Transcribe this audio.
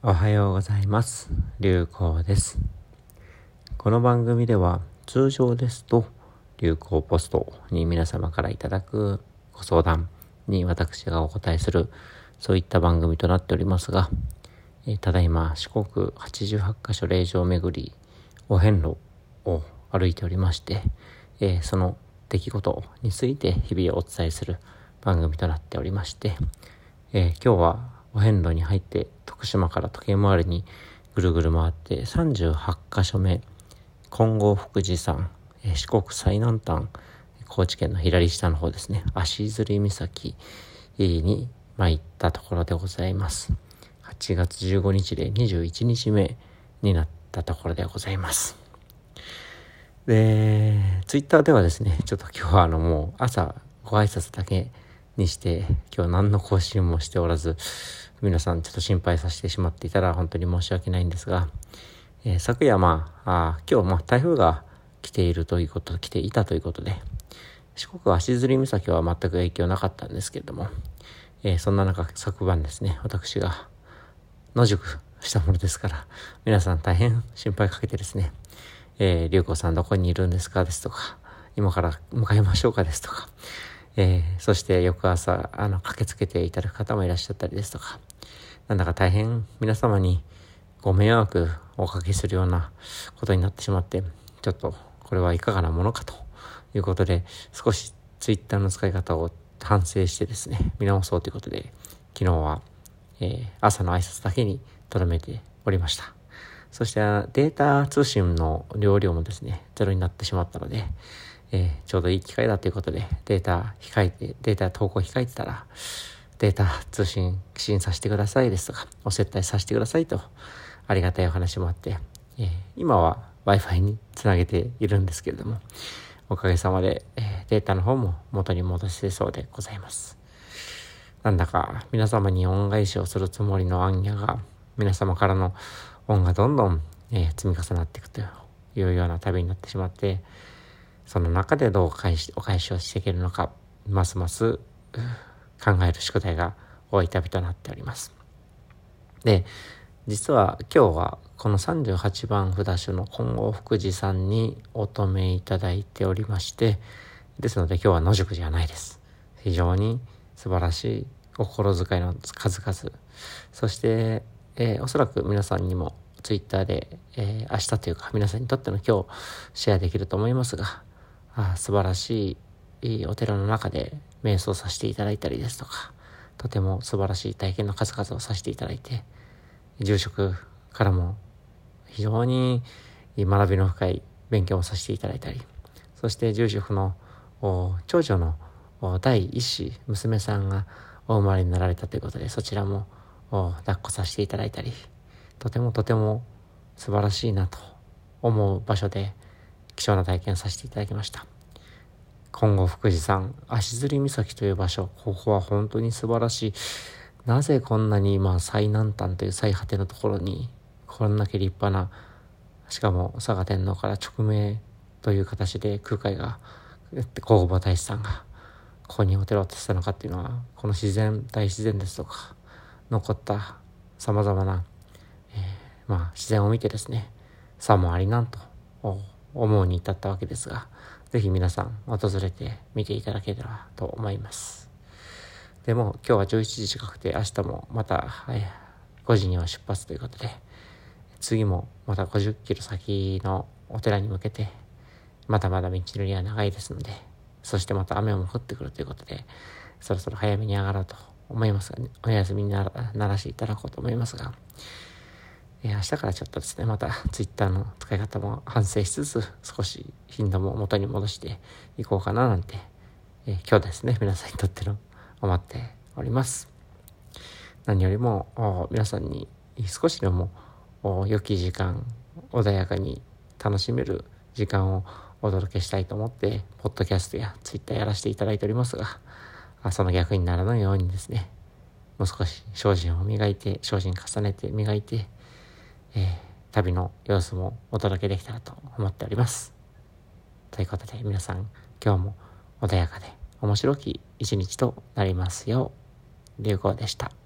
おはようございます。流行です。この番組では通常ですと流行ポストに皆様からいただくご相談に私がお答えするそういった番組となっておりますが、えただいま四国88カ所霊場巡りお遍路を歩いておりまして、え、その出来事について日々お伝えする番組となっておりまして、え、今日はお遍路に入って徳島から時計回りにぐるぐる回って38カ所目金剛福寺山、え、四国最南端高知県の左下の方ですね。足摺岬に参ったところでございます。8月15日で21日目になったところでございます。でツイッターではですねちょっと今日はあのもう朝ご挨拶だけにして今日何の更新もしておらず皆さんちょっと心配させてしまっていたら本当に申し訳ないんですが、えー、昨夜まああ今日まあ台風が来ているということ来ていたということで四国足摺岬は全く影響なかったんですけれども、えー、そんな中昨晩ですね私が野宿したものですから皆さん大変心配かけてですねえー、りゅうこさんどこにいるんですかですとか、今から向かいましょうかですとか、えー、そして翌朝、あの、駆けつけていただく方もいらっしゃったりですとか、なんだか大変皆様にご迷惑をおかけするようなことになってしまって、ちょっとこれはいかがなものかということで、少しツイッターの使い方を反省してですね、見直そうということで、昨日は、えー、朝の挨拶だけに留めておりました。そしてデータ通信の容量もですね、ゼロになってしまったので、えー、ちょうどいい機会だということで、データ控えて、データ投稿控えてたら、データ通信支させてくださいですとか、お接待させてくださいと、ありがたいお話もあって、えー、今は Wi-Fi につなげているんですけれども、おかげさまで、えー、データの方も元に戻せそうでございます。なんだか皆様に恩返しをするつもりの暗夜が皆様からの恩がどんどん、えー、積み重なっていくというような旅になってしまって、その中でどう返しお返しをしていけるのか、ますます考える宿題が多い旅となっております。で、実は今日はこの38番札所の金剛福寺さんにお止めいただいておりまして、ですので今日は野宿じゃないです。非常に素晴らしいお心遣いの数々、そして、えー、おそらく皆さんにもツイッターで、えー、明日というか皆さんにとっての今日シェアできると思いますが、あ素晴らしいお寺の中で瞑想させていただいたりですとか、とても素晴らしい体験の数々をさせていただいて、住職からも非常に学びの深い勉強をさせていただいたり、そして住職の長女の第一子、娘さんがお生まれになられたということで、そちらも抱っこさせていただいたり、とてもとても素晴らしいなと思う場所で、貴重な体験をさせていただきました。今後福寺山、足摺岬という場所、ここは本当に素晴らしい。なぜこんなに今最南端という最果てのところに、こんだけ立派な、しかも佐賀天皇から直命という形で空海が、皇后大師さんが、ここにお寺を建てたのかっていうのは、この自然、大自然ですとか、残った様々な、えー、まあ自然を見てですね、さもありなんと思うに至ったわけですが、ぜひ皆さん訪れてみていただけたらと思います。でも今日は11時近くて明日もまた、5時には出発ということで、次もまた50キロ先のお寺に向けて、まだまだ道のりは長いですので、そしてまた雨も降ってくるということで、そろそろ早めに上がろうと思いますが、ね、お休みにならしていただこうと思いますが、えー、明日からちょっとですね、また Twitter の使い方も反省しつつ、少し頻度も元に戻していこうかななんて、えー、今日ですね、皆さんにとっての思っております。何よりも皆さんに少しでも良き時間、穏やかに楽しめる時間をお届けしたいと思って、ポッドキャストや Twitter やらせていただいておりますが、その逆にならないようにですね、もう少し精進を磨いて、精進重ねて磨いて、えー、旅の様子もお届けできたらと思っております。ということで皆さん今日も穏やかで面白き一日となりますよう、流行でした。